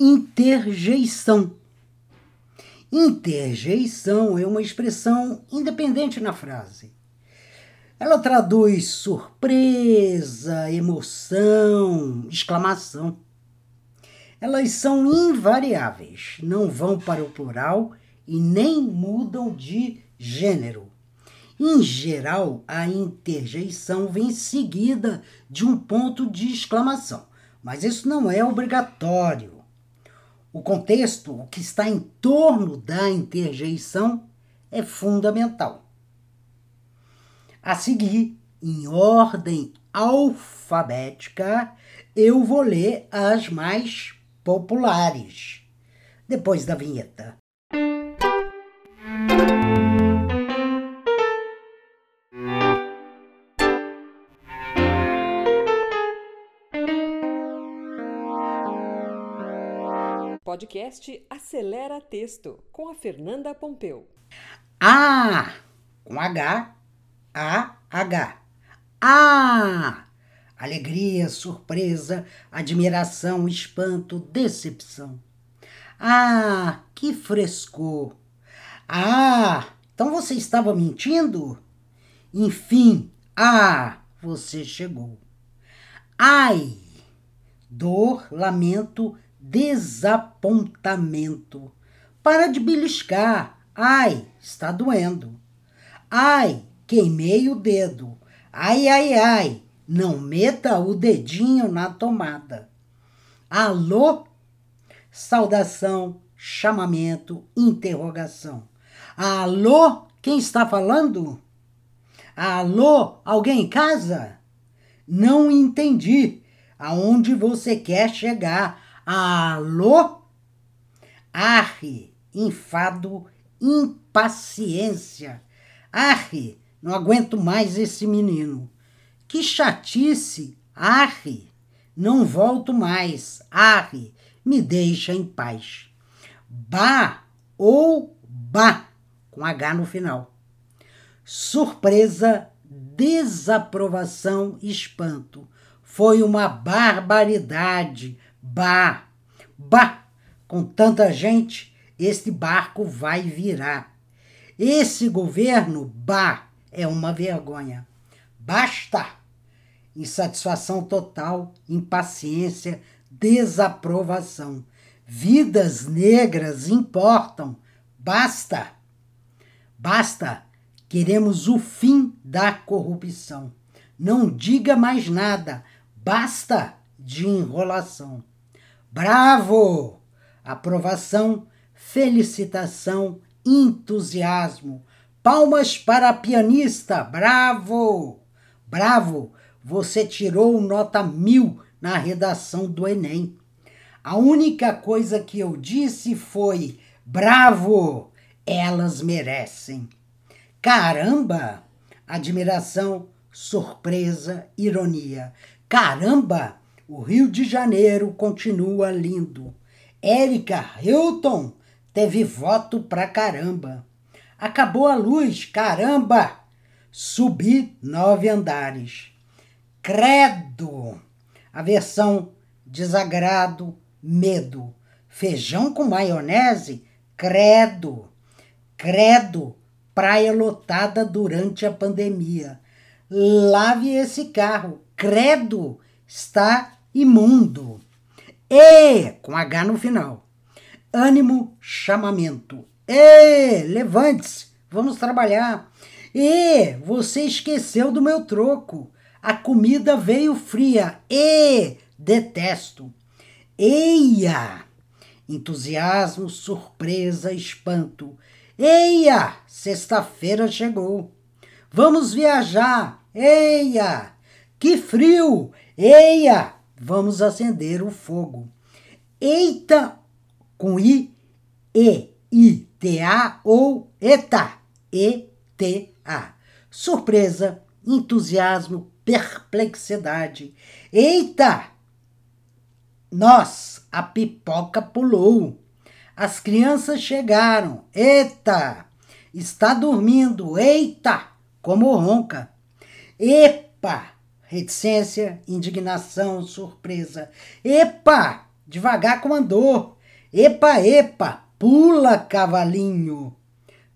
interjeição. Interjeição é uma expressão independente na frase. Ela traduz surpresa, emoção, exclamação. Elas são invariáveis, não vão para o plural e nem mudam de gênero. Em geral, a interjeição vem seguida de um ponto de exclamação, mas isso não é obrigatório. O contexto, o que está em torno da interjeição, é fundamental. A seguir, em ordem alfabética, eu vou ler as mais populares. Depois da vinheta. Podcast Acelera Texto com a Fernanda Pompeu. A com H, A, H. A. Alegria, surpresa, admiração, espanto, decepção. Ah, que frescor! Ah, então você estava mentindo? Enfim, ah, você chegou. Ai, dor, lamento, desapontamento. Para de beliscar. Ai, está doendo. Ai, queimei o dedo. Ai, ai, ai, não meta o dedinho na tomada. Alô? Saudação, chamamento, interrogação. Alô? Quem está falando? Alô? Alguém em casa? Não entendi. Aonde você quer chegar? Alô? Arre, enfado, impaciência. Arre, não aguento mais esse menino. Que chatice, arre. Não volto mais, arre. Me deixa em paz. Ba ou ba, com H no final. Surpresa, desaprovação, espanto. Foi uma barbaridade Bah, bah, com tanta gente, este barco vai virar. Esse governo, bah, é uma vergonha. Basta! Insatisfação total, impaciência, desaprovação. Vidas negras importam. Basta! Basta! Queremos o fim da corrupção. Não diga mais nada. Basta de enrolação. Bravo! Aprovação, felicitação, entusiasmo. Palmas para a pianista. Bravo! Bravo! Você tirou nota mil na redação do Enem. A única coisa que eu disse foi: bravo! Elas merecem. Caramba! Admiração, surpresa, ironia. Caramba! O Rio de Janeiro continua lindo. Érica Hilton teve voto pra caramba. Acabou a luz, caramba! Subi nove andares. Credo! A versão desagrado, medo. Feijão com maionese? Credo! Credo! Praia lotada durante a pandemia. Lave esse carro. Credo! Está imundo. E, com H no final. Ânimo, chamamento. E, levante-se, vamos trabalhar. E, você esqueceu do meu troco. A comida veio fria. E, detesto. Eia! Entusiasmo, surpresa, espanto. Eia! Sexta-feira chegou. Vamos viajar. Eia! Que frio! Eia! Vamos acender o fogo. Eita com I, E, I, T, A ou ETA, E, T, A. Surpresa, entusiasmo, perplexidade. Eita! Nós, a pipoca pulou. As crianças chegaram. Eita! Está dormindo. Eita! Como ronca. Epa! Reticência, indignação, surpresa. Epa! devagar com andor. Epa, epa, pula, cavalinho.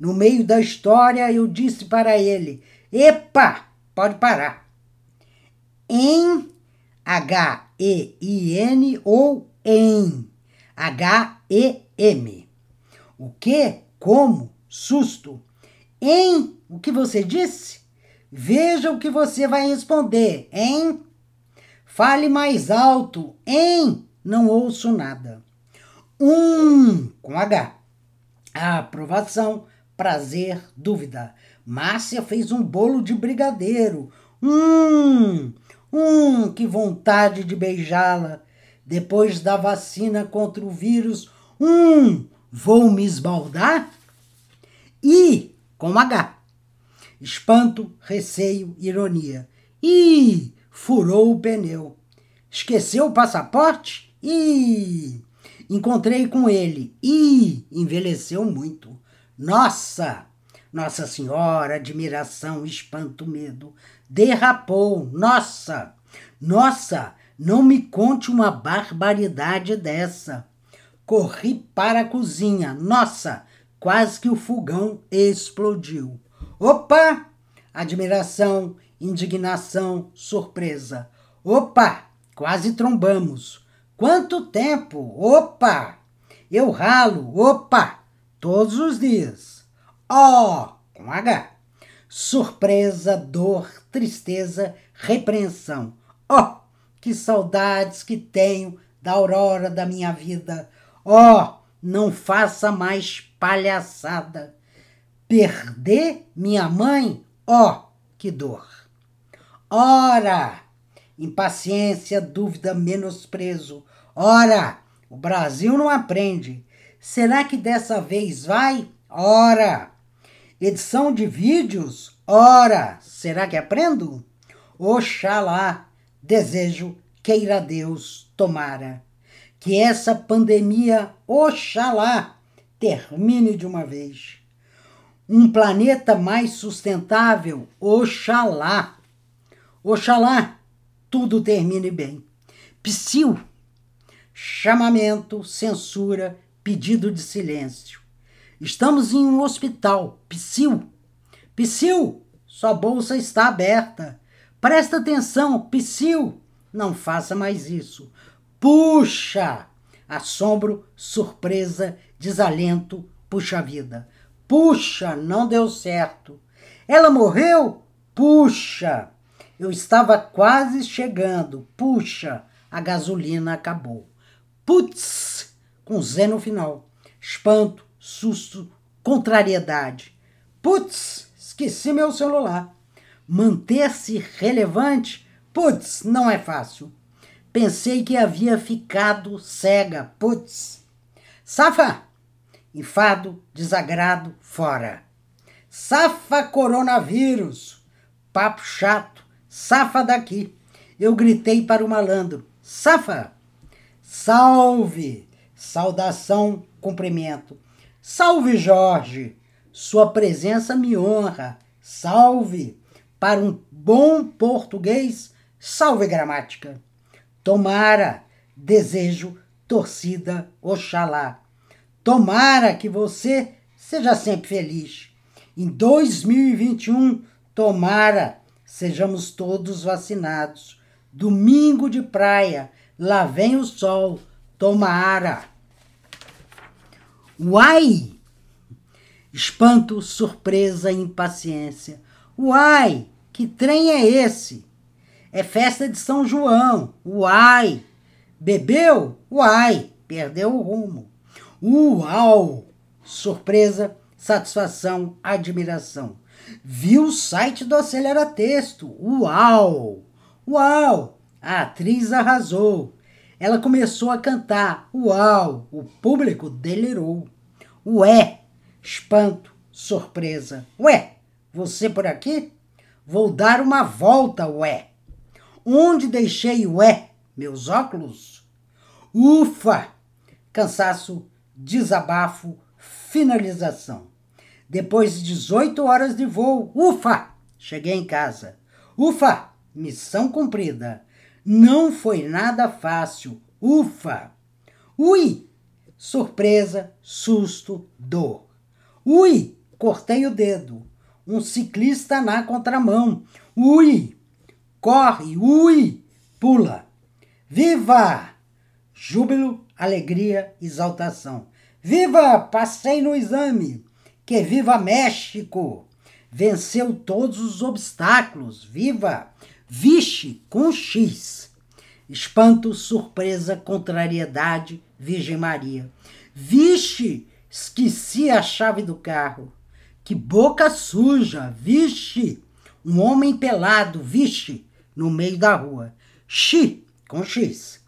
No meio da história, eu disse para ele: Epa, pode parar. Em H-E-I-N ou em H-E-M. O que? Como? Susto. Em o que você disse? Veja o que você vai responder, hein? Fale mais alto, hein? Não ouço nada. Um com H. aprovação, prazer, dúvida. Márcia fez um bolo de brigadeiro. Hum, hum, que vontade de beijá-la. Depois da vacina contra o vírus, hum, vou me esbaldar? I com H. Espanto, receio, ironia. Ih, furou o pneu. Esqueceu o passaporte? Ih, encontrei com ele. Ih, envelheceu muito. Nossa! Nossa Senhora, admiração, espanto, medo. Derrapou. Nossa! Nossa! Não me conte uma barbaridade dessa. Corri para a cozinha. Nossa! Quase que o fogão explodiu. Opa! Admiração, indignação, surpresa. Opa! Quase trombamos. Quanto tempo? Opa! Eu ralo. Opa! Todos os dias. Ó, oh, com H. Surpresa, dor, tristeza, repreensão. Ó, oh, que saudades que tenho da aurora da minha vida. Ó, oh, não faça mais palhaçada. Perder minha mãe? Ó, oh, que dor! Ora! Impaciência, dúvida, menosprezo. Ora! O Brasil não aprende. Será que dessa vez vai? Ora! Edição de vídeos? Ora! Será que aprendo? Oxalá! Desejo, queira Deus, tomara. Que essa pandemia, oxalá, termine de uma vez um planeta mais sustentável, oxalá. Oxalá tudo termine bem. Psiu, chamamento, censura, pedido de silêncio. Estamos em um hospital. Psiu, Psiu, sua bolsa está aberta. Presta atenção, Psiu, não faça mais isso. Puxa! Assombro, surpresa, desalento, puxa vida. Puxa, não deu certo. Ela morreu? Puxa, eu estava quase chegando. Puxa, a gasolina acabou. Putz, com Z no final. Espanto, susto, contrariedade. Putz, esqueci meu celular. Manter-se relevante? Putz, não é fácil. Pensei que havia ficado cega. Putz. Safa, enfado, desagrado, fora. Safa coronavírus! Papo chato, safa daqui. Eu gritei para o malandro: Safa! Salve! Saudação, cumprimento. Salve, Jorge! Sua presença me honra. Salve! Para um bom português, salve gramática. Tomara, desejo, torcida, oxalá. Tomara que você seja sempre feliz. Em 2021, tomara sejamos todos vacinados. Domingo de praia, lá vem o sol. Tomara. Uai! Espanto, surpresa impaciência. Uai! Que trem é esse? É festa de São João. Uai! Bebeu? Uai! Perdeu o rumo. Uau! Surpresa, satisfação, admiração. Viu o site do Acelera Texto. Uau! Uau! A atriz arrasou. Ela começou a cantar. Uau! O público delirou. Ué! Espanto, surpresa. Ué! Você por aqui? Vou dar uma volta, ué. Onde deixei ué? Meus óculos? Ufa! Cansaço, desabafo, finalização. Depois de 18 horas de voo, ufa! Cheguei em casa. Ufa! Missão cumprida. Não foi nada fácil. Ufa! Ui, surpresa, susto, dor. Ui, cortei o dedo. Um ciclista na contramão. Ui, corre, ui, pula. Viva! Júbilo, alegria, exaltação. Viva! Passei no exame. Que viva México! Venceu todos os obstáculos. Viva! Vixe com X. Espanto, surpresa, contrariedade, Virgem Maria. Vixe, esqueci a chave do carro. Que boca suja, vixe. Um homem pelado, vixe, no meio da rua. Xi, com X.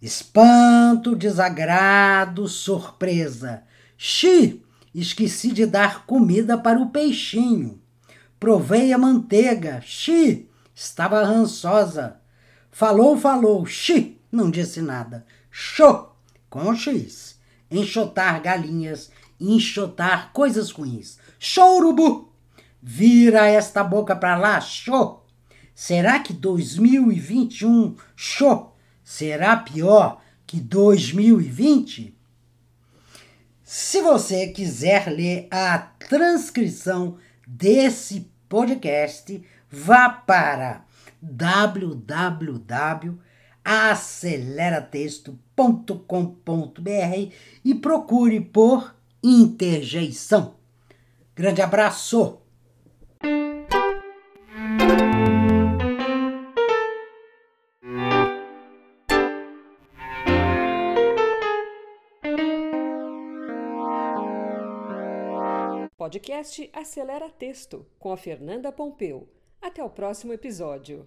Espanto, desagrado, surpresa. Xi, esqueci de dar comida para o peixinho. Provei a manteiga. Xi, Estava rançosa. Falou, falou. Xi, não disse nada. Xô, com X. Enxotar galinhas, enxotar coisas ruins. Chourubu, vira esta boca para lá, xô. Será que 2021, xô, será pior que 2020? Se você quiser ler a transcrição desse podcast, vá para www.aceleratexto.com.br e procure por interjeição. Grande abraço! Podcast Acelera Texto, com a Fernanda Pompeu. Até o próximo episódio.